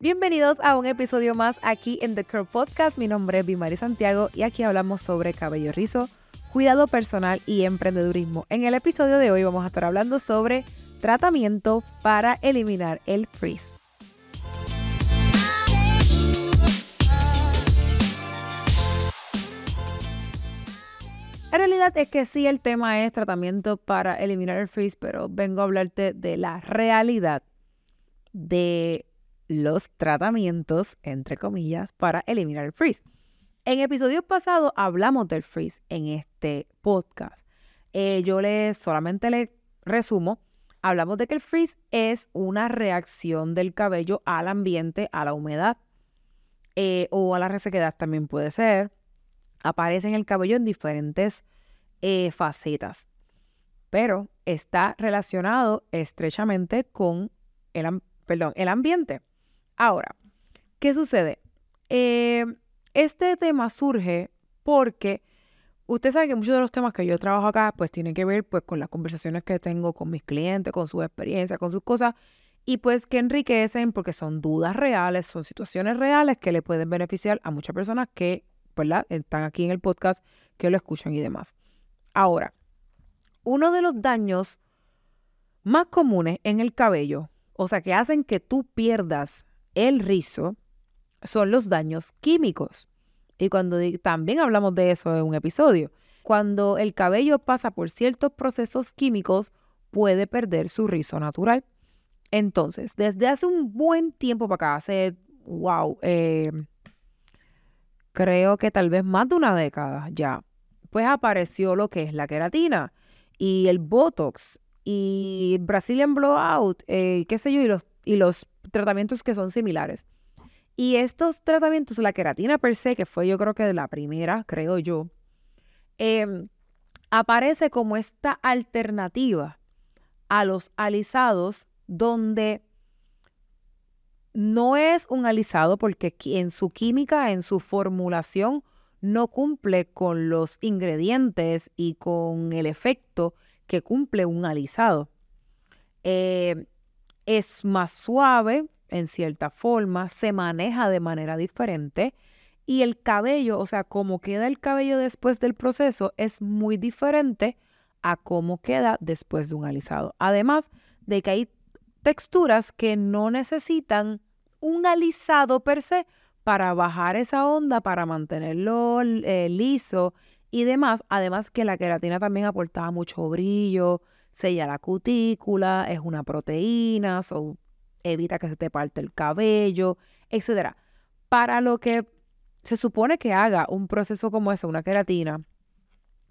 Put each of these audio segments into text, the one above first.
Bienvenidos a un episodio más aquí en The Curl Podcast. Mi nombre es Bimari Santiago y aquí hablamos sobre cabello rizo, cuidado personal y emprendedurismo. En el episodio de hoy vamos a estar hablando sobre tratamiento para eliminar el frizz. La realidad es que sí, el tema es tratamiento para eliminar el frizz, pero vengo a hablarte de la realidad de los tratamientos, entre comillas, para eliminar el frizz. En episodios pasados hablamos del frizz en este podcast. Eh, yo les solamente le resumo. Hablamos de que el frizz es una reacción del cabello al ambiente, a la humedad eh, o a la resequedad también puede ser. Aparece en el cabello en diferentes eh, facetas, pero está relacionado estrechamente con el, perdón, el ambiente. Ahora, ¿qué sucede? Eh, este tema surge porque usted sabe que muchos de los temas que yo trabajo acá pues tienen que ver pues con las conversaciones que tengo con mis clientes, con sus experiencias, con sus cosas y pues que enriquecen porque son dudas reales, son situaciones reales que le pueden beneficiar a muchas personas que, ¿verdad? Están aquí en el podcast, que lo escuchan y demás. Ahora, uno de los daños más comunes en el cabello, o sea, que hacen que tú pierdas el rizo son los daños químicos. Y cuando también hablamos de eso en un episodio, cuando el cabello pasa por ciertos procesos químicos, puede perder su rizo natural. Entonces, desde hace un buen tiempo para acá, hace, wow, eh, creo que tal vez más de una década ya, pues apareció lo que es la queratina y el Botox y Brazilian Blowout, eh, qué sé yo, y los, y los tratamientos que son similares. Y estos tratamientos, la queratina per se, que fue yo creo que la primera, creo yo, em, aparece como esta alternativa a los alisados donde no es un alisado porque en su química, en su formulación, no cumple con los ingredientes y con el efecto que cumple un alisado. Eh, es más suave en cierta forma, se maneja de manera diferente y el cabello, o sea, cómo queda el cabello después del proceso es muy diferente a cómo queda después de un alisado. Además de que hay texturas que no necesitan un alisado per se para bajar esa onda, para mantenerlo eh, liso y demás. Además que la queratina también aportaba mucho brillo, sella la cutícula, es una proteína, evita que se te parte el cabello, etc. Para lo que se supone que haga un proceso como ese, una queratina,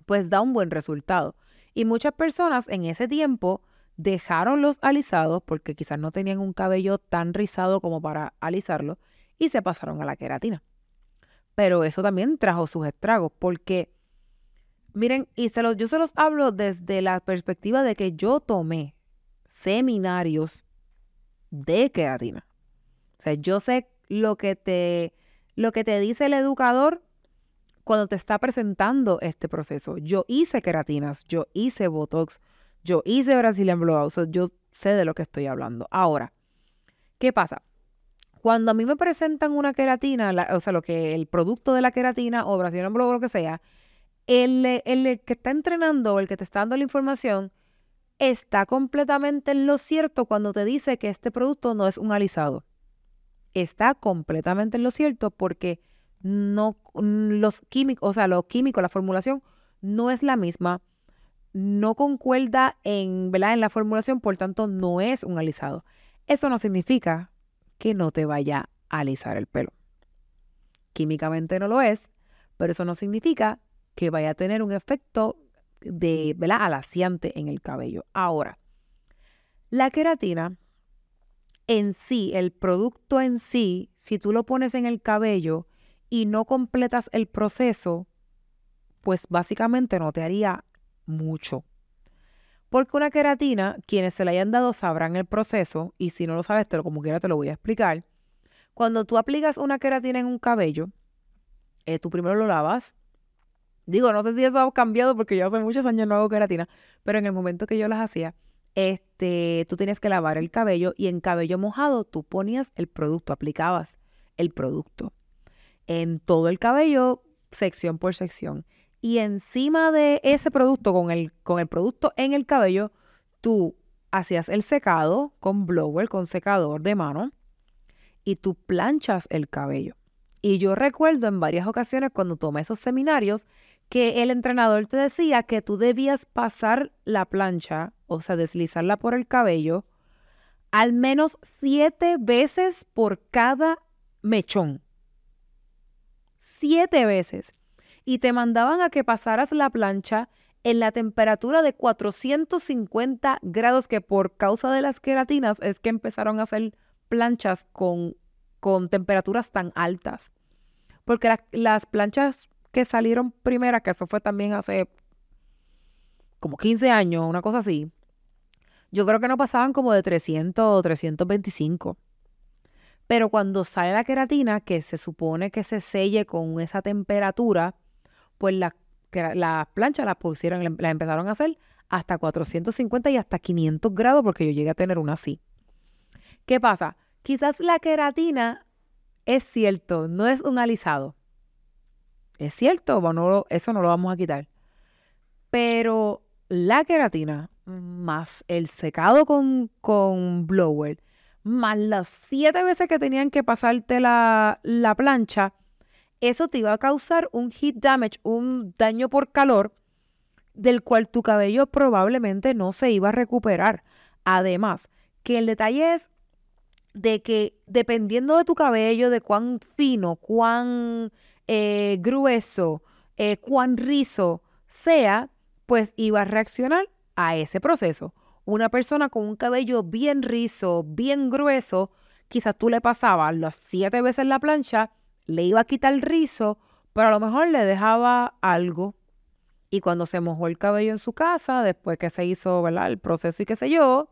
pues da un buen resultado. Y muchas personas en ese tiempo dejaron los alisados porque quizás no tenían un cabello tan rizado como para alisarlo y se pasaron a la queratina. Pero eso también trajo sus estragos porque Miren, y se los, yo se los hablo desde la perspectiva de que yo tomé seminarios de queratina. O sea, yo sé lo que te, lo que te dice el educador cuando te está presentando este proceso. Yo hice queratinas, yo hice Botox, yo hice Brazilian Blowout, yo sé de lo que estoy hablando. Ahora, ¿qué pasa? Cuando a mí me presentan una queratina, o sea, lo que el producto de la queratina o Brazilian Blowout, lo que sea, el, que está entrenando el que te está dando la información está completamente en lo cierto cuando te dice que este producto no es un alisado. Está completamente en lo cierto porque no los químicos, o sea, lo químico, la formulación no es la misma, no concuerda en, en la formulación, por tanto no es un alisado. Eso no significa que no te vaya a alisar el pelo. Químicamente no lo es, pero eso no significa que vaya a tener un efecto de, ¿verdad? alaciante en el cabello. Ahora, la queratina en sí, el producto en sí, si tú lo pones en el cabello y no completas el proceso, pues básicamente no te haría mucho. Porque una queratina, quienes se la hayan dado sabrán el proceso, y si no lo sabes, te lo como quiera te lo voy a explicar. Cuando tú aplicas una queratina en un cabello, eh, tú primero lo lavas, Digo, no sé si eso ha cambiado porque yo hace muchos años no hago queratina, pero en el momento que yo las hacía, este, tú tenías que lavar el cabello y en cabello mojado tú ponías el producto, aplicabas el producto en todo el cabello, sección por sección. Y encima de ese producto, con el, con el producto en el cabello, tú hacías el secado con blower, con secador de mano, y tú planchas el cabello. Y yo recuerdo en varias ocasiones cuando tomé esos seminarios que el entrenador te decía que tú debías pasar la plancha, o sea, deslizarla por el cabello, al menos siete veces por cada mechón. Siete veces. Y te mandaban a que pasaras la plancha en la temperatura de 450 grados, que por causa de las queratinas es que empezaron a hacer planchas con, con temperaturas tan altas. Porque las planchas que salieron primeras, que eso fue también hace como 15 años, una cosa así, yo creo que no pasaban como de 300 o 325. Pero cuando sale la queratina, que se supone que se selle con esa temperatura, pues las la planchas las pusieron, las empezaron a hacer hasta 450 y hasta 500 grados, porque yo llegué a tener una así. ¿Qué pasa? Quizás la queratina es cierto, no es un alisado. Es cierto, bueno, eso no lo vamos a quitar. Pero la queratina más el secado con, con blower, más las siete veces que tenían que pasarte la, la plancha, eso te iba a causar un heat damage, un daño por calor, del cual tu cabello probablemente no se iba a recuperar. Además, que el detalle es de que dependiendo de tu cabello, de cuán fino, cuán eh, grueso, eh, cuán rizo sea, pues iba a reaccionar a ese proceso. Una persona con un cabello bien rizo, bien grueso, quizás tú le pasabas las siete veces la plancha, le iba a quitar el rizo, pero a lo mejor le dejaba algo. Y cuando se mojó el cabello en su casa, después que se hizo ¿verdad? el proceso y qué sé yo,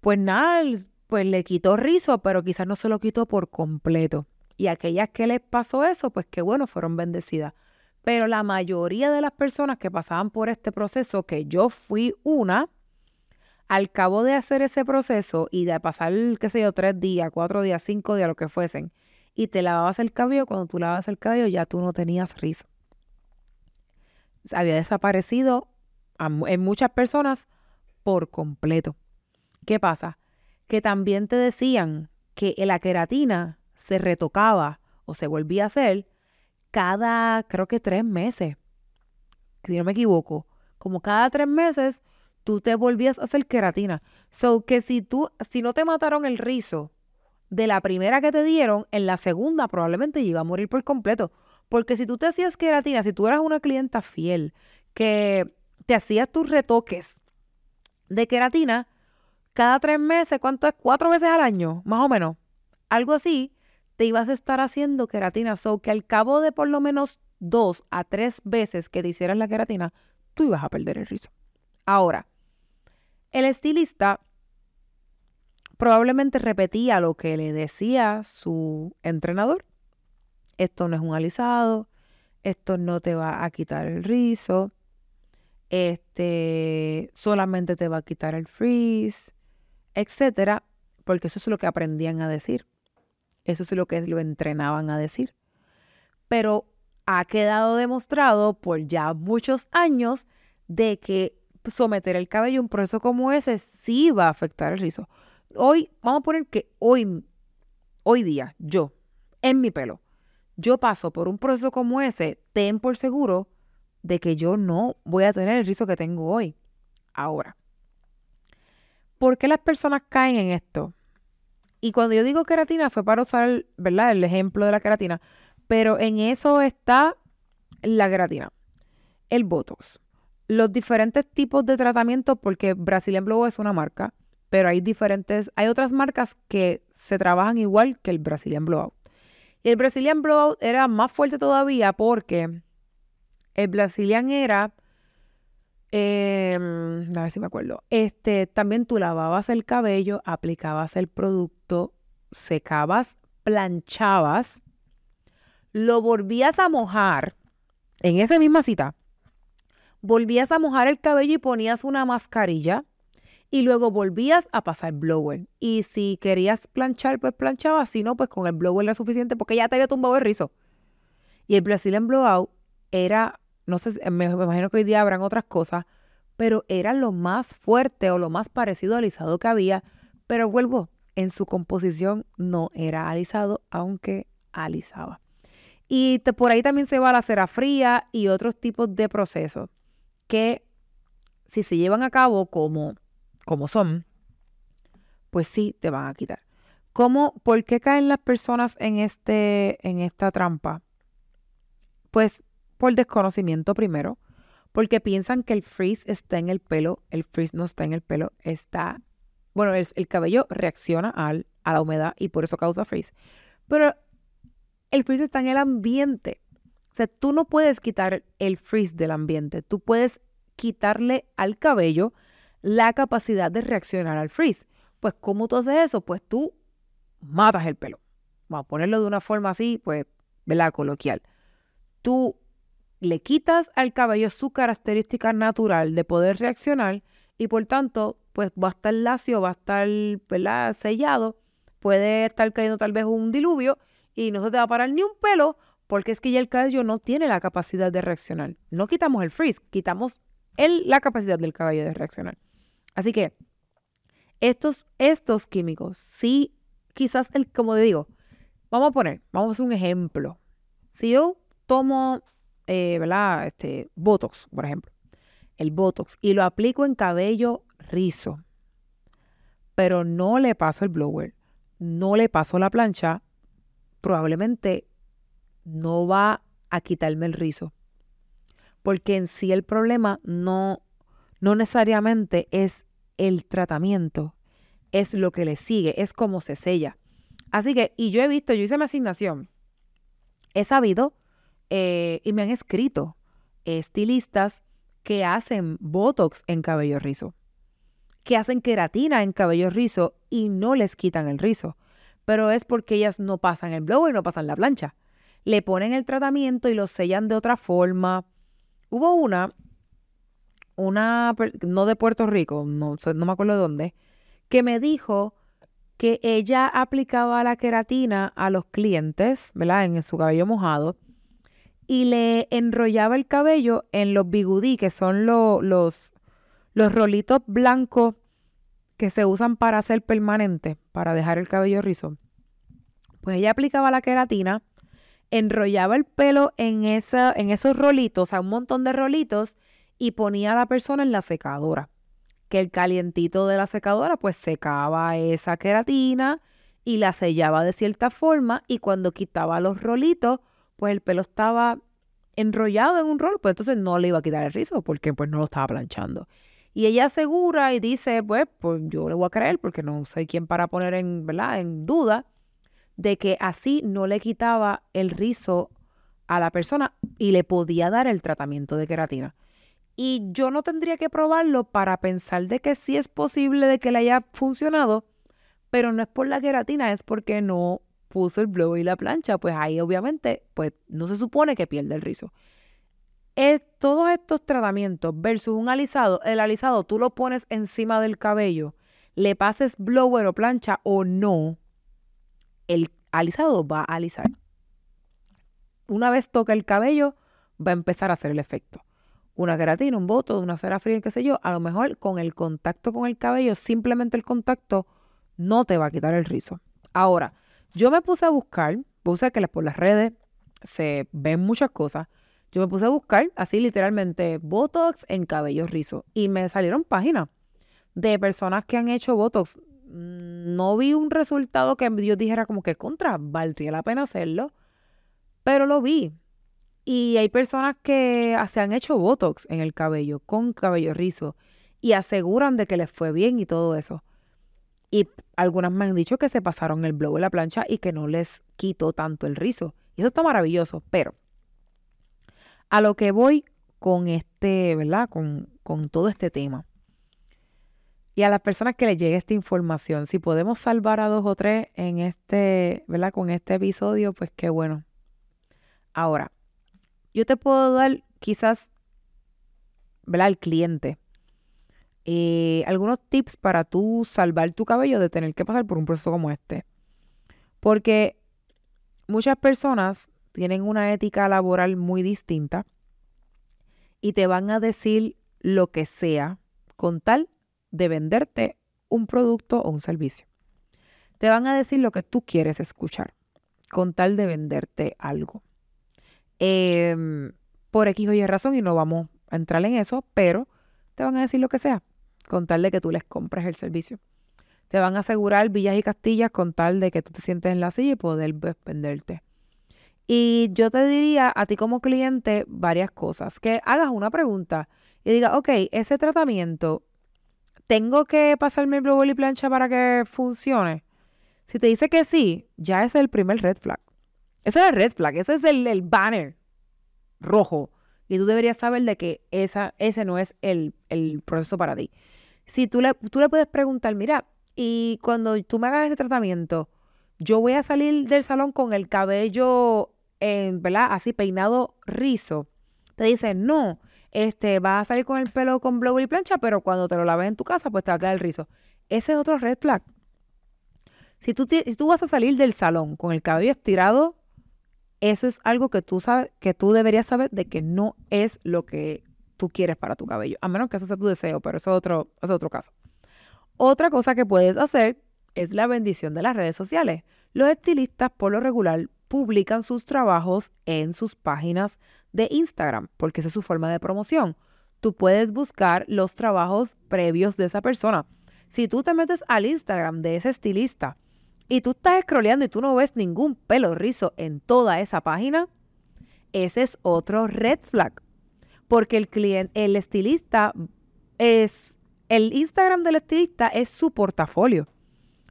pues nada, pues le quitó rizo, pero quizás no se lo quitó por completo. Y aquellas que les pasó eso, pues qué bueno, fueron bendecidas. Pero la mayoría de las personas que pasaban por este proceso, que yo fui una, al cabo de hacer ese proceso y de pasar, qué sé yo, tres días, cuatro días, cinco días, lo que fuesen, y te lavabas el cabello, cuando tú lavabas el cabello ya tú no tenías rizo. Había desaparecido en muchas personas por completo. ¿Qué pasa? Que también te decían que la queratina se retocaba o se volvía a hacer cada, creo que tres meses. Si no me equivoco. Como cada tres meses tú te volvías a hacer queratina. So que si tú, si no te mataron el rizo de la primera que te dieron, en la segunda probablemente iba a morir por completo. Porque si tú te hacías queratina, si tú eras una clienta fiel que te hacías tus retoques de queratina, cada tres meses, ¿cuánto es? Cuatro veces al año, más o menos. Algo así, te ibas a estar haciendo queratina. So que al cabo de por lo menos dos a tres veces que te hicieran la queratina, tú ibas a perder el rizo. Ahora, el estilista probablemente repetía lo que le decía su entrenador. Esto no es un alisado, esto no te va a quitar el rizo, este solamente te va a quitar el freeze, etcétera, porque eso es lo que aprendían a decir. Eso es lo que lo entrenaban a decir. Pero ha quedado demostrado por ya muchos años de que someter el cabello a un proceso como ese sí va a afectar el rizo hoy, vamos a poner que hoy, hoy día, yo, en mi pelo, yo paso por un proceso como ese, ten por seguro de que yo no voy a tener el rizo que tengo hoy. Ahora, ¿por qué las personas caen en esto? Y cuando yo digo queratina fue para usar, ¿verdad? El ejemplo de la queratina, pero en eso está la queratina, el Botox, los diferentes tipos de tratamiento, porque Brazilian Blow es una marca, pero hay diferentes, hay otras marcas que se trabajan igual que el Brazilian Blowout. Y el Brazilian Blowout era más fuerte todavía porque el Brazilian era, em, a ver si me acuerdo, este, también tú lavabas el cabello, aplicabas el producto, secabas, planchabas, lo volvías a mojar en esa misma cita, volvías a mojar el cabello y ponías una mascarilla y luego volvías a pasar blower. Y si querías planchar, pues planchabas, si no, pues con el blower era suficiente porque ya te había tumbado el rizo. Y el Brazilian Blowout era, no sé, me, imagino que hoy día habrán otras cosas, pero era lo más fuerte o lo más parecido al alisado que había. Pero vuelvo, en su composición no era alisado, aunque alisaba. Y por ahí también se va la cera fría y otros tipos de procesos que si se llevan a cabo como, como son, pues sí te van a quitar. ¿Cómo, ¿Por qué caen las personas en, este, en esta trampa? Pues por desconocimiento primero, porque piensan que el frizz está en el pelo, el frizz no está en el pelo, está, bueno, el, el cabello reacciona al, a la humedad y por eso causa frizz. Pero el frizz está en el ambiente. O sea, tú no puedes quitar el frizz del ambiente, tú puedes quitarle al cabello la capacidad de reaccionar al frizz. Pues, ¿cómo tú haces eso? Pues tú matas el pelo. Vamos a ponerlo de una forma así, pues, ¿verdad? Coloquial. Tú le quitas al cabello su característica natural de poder reaccionar y por tanto, pues va a estar lacio, va a estar sellado, puede estar cayendo tal vez un diluvio y no se te va a parar ni un pelo porque es que ya el cabello no tiene la capacidad de reaccionar. No quitamos el frizz, quitamos la capacidad del cabello de reaccionar. Así que estos, estos químicos, sí, quizás, el, como digo, vamos a poner, vamos a hacer un ejemplo. Si yo tomo, eh. Este, Botox, por ejemplo, el Botox, y lo aplico en cabello rizo, pero no le paso el blower, no le paso la plancha, probablemente no va a quitarme el rizo. Porque en sí el problema no, no necesariamente es el tratamiento, es lo que le sigue, es cómo se sella. Así que, y yo he visto, yo hice mi asignación, he sabido eh, y me han escrito estilistas que hacen Botox en cabello rizo, que hacen queratina en cabello rizo y no les quitan el rizo, pero es porque ellas no pasan el blower, no pasan la plancha. Le ponen el tratamiento y lo sellan de otra forma, Hubo una, una, no de Puerto Rico, no, no me acuerdo de dónde, que me dijo que ella aplicaba la queratina a los clientes, ¿verdad? En su cabello mojado, y le enrollaba el cabello en los bigudí, que son los, los rolitos blancos que se usan para hacer permanente, para dejar el cabello rizo. Pues ella aplicaba la queratina enrollaba el pelo en, esa, en esos rolitos, o sea, un montón de rolitos, y ponía a la persona en la secadora. Que el calientito de la secadora pues secaba esa queratina y la sellaba de cierta forma y cuando quitaba los rolitos, pues el pelo estaba enrollado en un rol, pues entonces no le iba a quitar el rizo porque pues no lo estaba planchando. Y ella asegura y dice, pues, pues yo le voy a creer porque no sé quién para poner en, ¿verdad? en duda de que así no le quitaba el rizo a la persona y le podía dar el tratamiento de queratina. Y yo no tendría que probarlo para pensar de que sí es posible de que le haya funcionado, pero no es por la queratina, es porque no puso el blow y la plancha, pues ahí obviamente pues no se supone que pierde el rizo. Es, todos estos tratamientos versus un alisado, el alisado tú lo pones encima del cabello, le pases blower o plancha o no, el alisado va a alisar. Una vez toca el cabello, va a empezar a hacer el efecto. Una queratina, un voto, una cera fría, qué sé yo, a lo mejor con el contacto con el cabello, simplemente el contacto no te va a quitar el rizo. Ahora, yo me puse a buscar, puse que por las redes se ven muchas cosas. Yo me puse a buscar así literalmente Botox en cabello rizo y me salieron páginas de personas que han hecho Botox Mm, no vi un resultado que yo dijera como que contra, valdría la pena hacerlo, pero lo vi. Y hay personas que se han hecho Botox en el cabello, con cabello rizo, y aseguran de que les fue bien y todo eso. Y algunas me han dicho que se pasaron el blow en la plancha y que no les quitó tanto el rizo. Y eso está maravilloso, pero a lo que voy con este, ¿verdad? Con, con todo este tema y a las personas que les llegue esta información. Si podemos salvar a dos o tres en este, ¿verdad? Con este episodio, pues qué bueno. Ahora, yo te puedo dar quizás, ¿verdad? El cliente. Eh, algunos tips para tú salvar tu cabello de tener que pasar por un proceso como este. Porque muchas personas tienen una ética laboral muy distinta y te van a decir lo que sea con tal de venderte un producto o un servicio. Te van a decir lo que tú quieres escuchar con tal de venderte algo. Em, por X o Y razón, y no vamos a entrar en eso, pero te van a decir lo que sea con tal de que tú les compres el servicio. Te van a asegurar villas y castillas con tal de que tú te sientes en la silla y poder venderte. Y yo te diría a ti como cliente varias cosas. Que hagas una pregunta y diga, ok, ese tratamiento, ¿tengo que pasarme el Blue y plancha para que funcione? Si te dice que sí, ya es el primer red flag. Ese es el red flag, ese es el, banner rojo. Y tú deberías saber de que esa, ese no es el, proceso para ti. Si tú le, tú le puedes preguntar, mira, y cuando tú me hagas ese tratamiento, yo voy a salir del salón con el cabello, en, ¿verdad? Así peinado rizo. Te dice, no, este, vas a salir con el pelo con blower y plancha, pero cuando te lo laves en tu casa, pues te va a quedar el rizo. Ese es otro red flag. Si tú, si tú vas a salir del salón con el cabello estirado, eso es algo que tú sabes, que tú deberías saber de que no es lo que tú quieres para tu cabello, a menos que eso sea tu deseo, pero eso es otro, es otro caso. Otra cosa que puedes hacer es la bendición de las redes sociales. Los estilistas por lo regular publican sus trabajos en sus páginas de Instagram, porque esa es su forma de promoción. Tú puedes buscar los trabajos previos de esa persona. Si tú te metes al Instagram de ese estilista y tú estás scrolleando y tú no ves ningún pelo rizo en toda esa página, ese es otro red flag. Porque el cliente, el estilista es, el Instagram del estilista es su portafolio.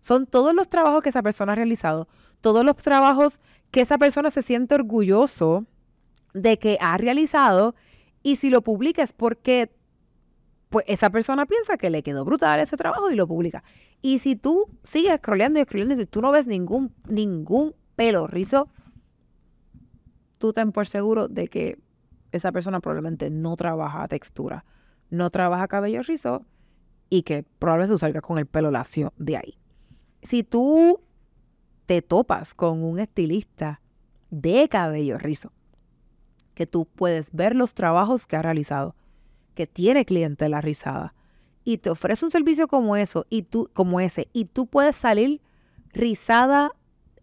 Son todos los trabajos que esa persona ha realizado, todos los trabajos que esa persona se siente orgulloso de que ha realizado y si lo publica es porque pues esa persona piensa que le quedó brutal ese trabajo y lo publica. Y si tú sigues scrolleando y scrolleando y tú no ves ningún, ningún pelo rizo, tú ten por seguro de que esa persona probablemente no trabaja textura, no trabaja cabello rizo y que probablemente tú salgas con el pelo lacio de ahí. Si tú te topas con un estilista de cabello rizo, que tú puedes ver los trabajos que ha realizado, que tiene clientela rizada, y te ofrece un servicio como eso y tú como ese y tú puedes salir rizada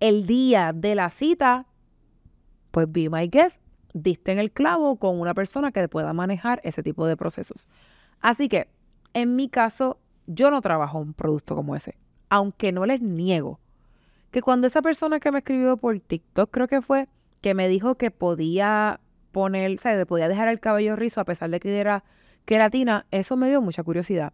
el día de la cita, pues be my guest, diste en el clavo con una persona que pueda manejar ese tipo de procesos. Así que, en mi caso, yo no trabajo un producto como ese, aunque no les niego que cuando esa persona que me escribió por TikTok, creo que fue, que me dijo que podía poner, o sea, podía dejar el cabello rizo a pesar de que era queratina, eso me dio mucha curiosidad.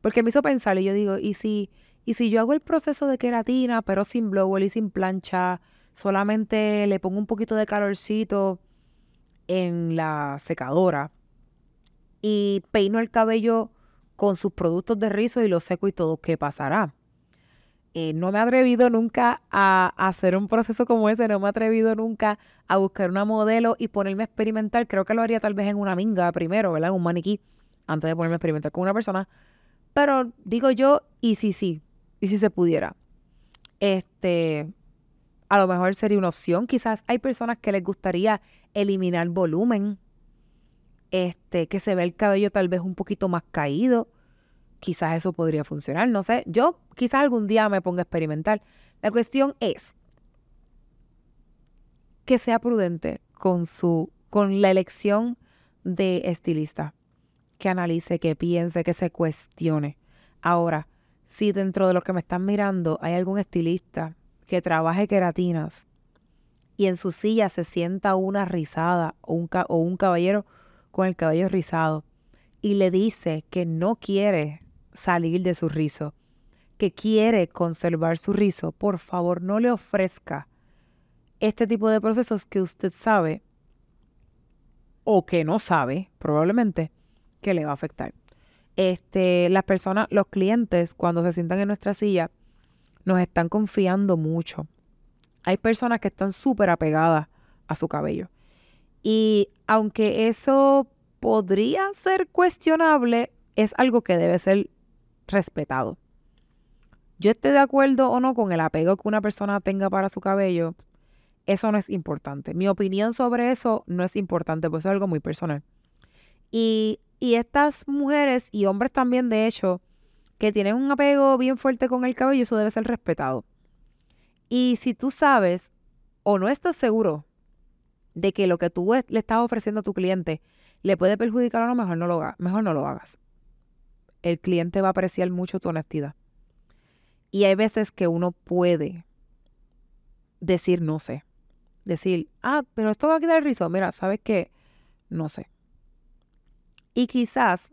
Porque me hizo pensar y yo digo, ¿y si, y si yo hago el proceso de queratina, pero sin blower y sin plancha, solamente le pongo un poquito de calorcito en la secadora y peino el cabello con sus productos de rizo y lo seco y todo, ¿qué pasará? Eh, no me he atrevido nunca a, hacer un proceso como ese, no me he atrevido nunca a buscar una modelo y ponerme a experimentar. Creo que lo haría tal vez en una minga primero, ¿verdad? En un maniquí, antes de ponerme a experimentar con una persona. Pero digo yo, y si sí, y si se pudiera. Este, a lo mejor sería una opción. Quizás hay personas que les gustaría eliminar volumen. Este, que se ve el cabello tal vez un poquito más caído quizás eso podría funcionar, no sé. Yo quizás algún día me ponga a experimentar. La cuestión es que sea prudente con su con la elección de estilista, que analice, que piense, que se cuestione. Ahora, si dentro de los que me están mirando hay algún estilista que trabaje queratinas y en su silla se sienta una rizada o un, o un caballero con el cabello rizado y le dice que no quiere salir de su rizo, que quiere conservar su rizo, por favor no le ofrezca este tipo de procesos que usted sabe o que no sabe, probablemente, que le va a afectar. Este, las personas, los clientes, cuando se sientan en nuestra silla, nos están confiando mucho. Hay personas que están súper apegadas a su cabello. Y aunque eso podría ser cuestionable, es algo que debe ser respetado. Yo esté de acuerdo o no con el apego que una persona tenga para su cabello, eso no es importante. Mi opinión sobre eso no es importante, pues es algo muy personal. Y, y estas mujeres y hombres también, de hecho, que tienen un apego bien fuerte con el cabello, eso debe ser respetado. Y si tú sabes o no estás seguro de que lo que tú le estás ofreciendo a tu cliente le puede perjudicar o no, mejor no lo, mejor no lo hagas. El cliente va a apreciar mucho tu honestidad. Y hay veces que uno puede decir no sé. Decir, ah, pero esto va a quitar el rizo. Mira, ¿sabes qué? No sé. Y quizás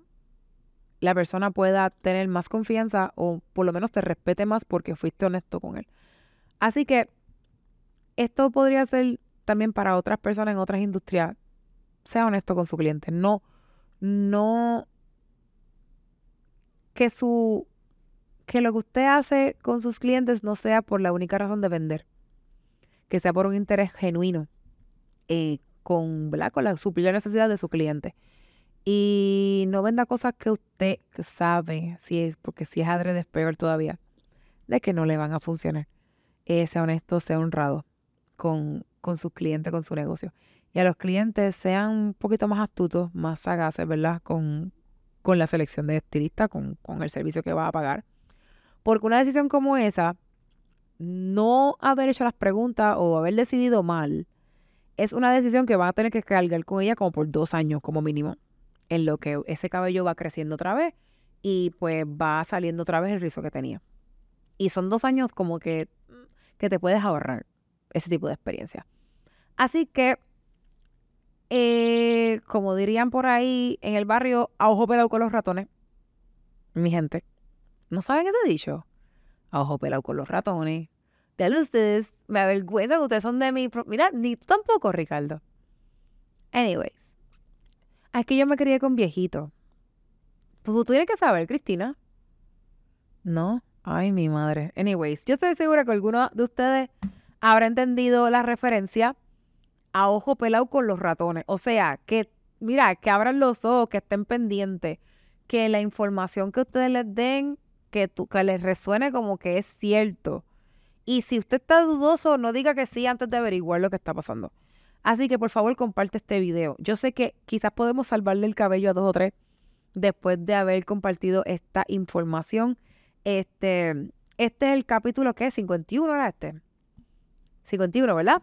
la persona pueda tener más confianza o por lo menos te respete más porque fuiste honesto con él. Así que esto podría ser también para otras personas en otras industrias. Sea honesto con su cliente. No, no que su que lo que usted hace con sus clientes no sea por la única razón de vender, que sea por un interés genuino eh, con, la suplir la necesidad de su cliente. Y no venda cosas que usted sabe, si es, porque si es adrede es peor todavía, de que no le van a funcionar. Eh, sea honesto, sea honrado con, con sus clientes, con su negocio. Y a los clientes sean un poquito más astutos, más sagaces, ¿verdad? Con, con la selección de estilista, con, con el servicio que va a pagar. Porque una decisión como esa, no haber hecho las preguntas o haber decidido mal, es una decisión que van a tener que cargar con ella como por dos años como mínimo en lo que ese cabello va creciendo otra vez y pues va saliendo otra vez el rizo que tenía. Y son dos años como que, que te puedes ahorrar ese tipo de experiencia. Así que, eh, como dirían por ahí en el barrio, a ojo pelado con los ratones, mi gente, ¿no saben ese dicho? A ojo pelado con los ratones. De ustedes, me avergüenza que ustedes son de mi... Mira, ni tú tampoco, Ricardo. Anyways, es que yo me crié con viejito. Pues tú tienes que saber, Cristina. No. Ay, mi madre. Anyways, yo estoy segura que alguno de ustedes habrá entendido la referencia a ojo pelado con los ratones. O sea, que, mira, que abran los ojos, que estén pendientes, que la información que ustedes les den, que, que les resuene como que es cierto. Y si usted está dudoso, no diga que sí antes de averiguar lo que está pasando. Así que por favor comparte este video. Yo sé que quizás podemos salvarle el cabello a dos o tres después de haber compartido esta información. Este, este es el capítulo que es 51, ¿verdad? Este. 51, ¿verdad?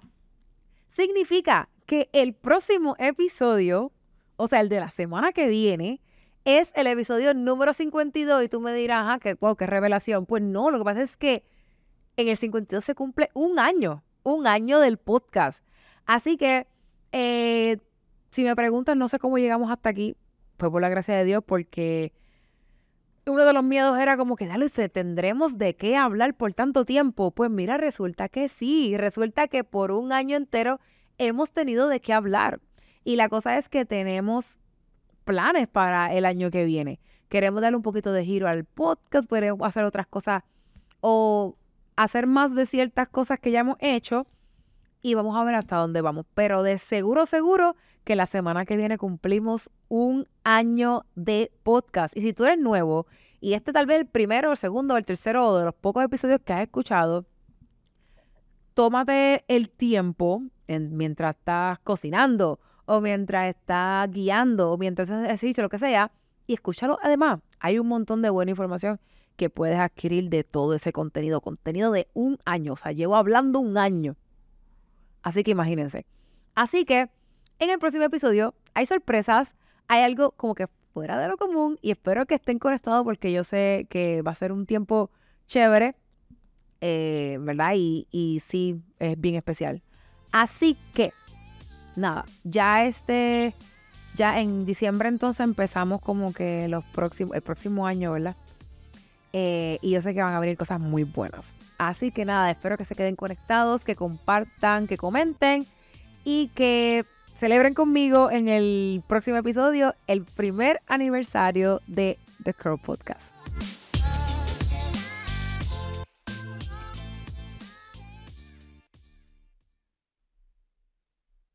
Significa que el próximo episodio, o sea, el de la semana que viene, es el episodio número 52 y tú me dirás, ah, qué, wow, qué revelación. Pues no, lo que pasa es que en el 52 se cumple un año, un año del podcast. Así que, eh, si me preguntan, no sé cómo llegamos hasta aquí, fue por la gracia de Dios, porque uno de los miedos era como que, dale, ¿tendremos de qué hablar por tanto tiempo? Pues mira, resulta que sí, resulta que por un año entero hemos tenido de qué hablar. Y la cosa es que tenemos planes para el año que viene. Queremos darle un poquito de giro al podcast, queremos hacer otras cosas o hacer más de ciertas cosas que ya hemos hecho y vamos a ver hasta dónde vamos. Pero de seguro, seguro que la semana que viene cumplimos un año de podcast. Y si tú eres nuevo y este tal vez el primero, el segundo el tercero o de los pocos episodios que has escuchado, tómate el tiempo en, mientras estás cocinando o mientras estás guiando o mientras haces ejercicio, lo que sea, y escúchalo. Además, hay un montón de buena información que puedes adquirir de todo ese contenido, contenido de un año. O sea, llevo hablando un año Así que imagínense. Así que en el próximo episodio hay sorpresas, hay algo como que fuera de lo común y espero que estén conectados porque yo sé que va a ser un tiempo chévere, eh, ¿verdad? Y, y sí, es bien especial. Así que, nada, ya este, ya en diciembre entonces empezamos como que los próximos, el próximo año, ¿verdad? Eh, y yo sé que van a venir cosas muy buenas. Así que nada, espero que se queden conectados, que compartan, que comenten y que celebren conmigo en el próximo episodio el primer aniversario de The Curl Podcast.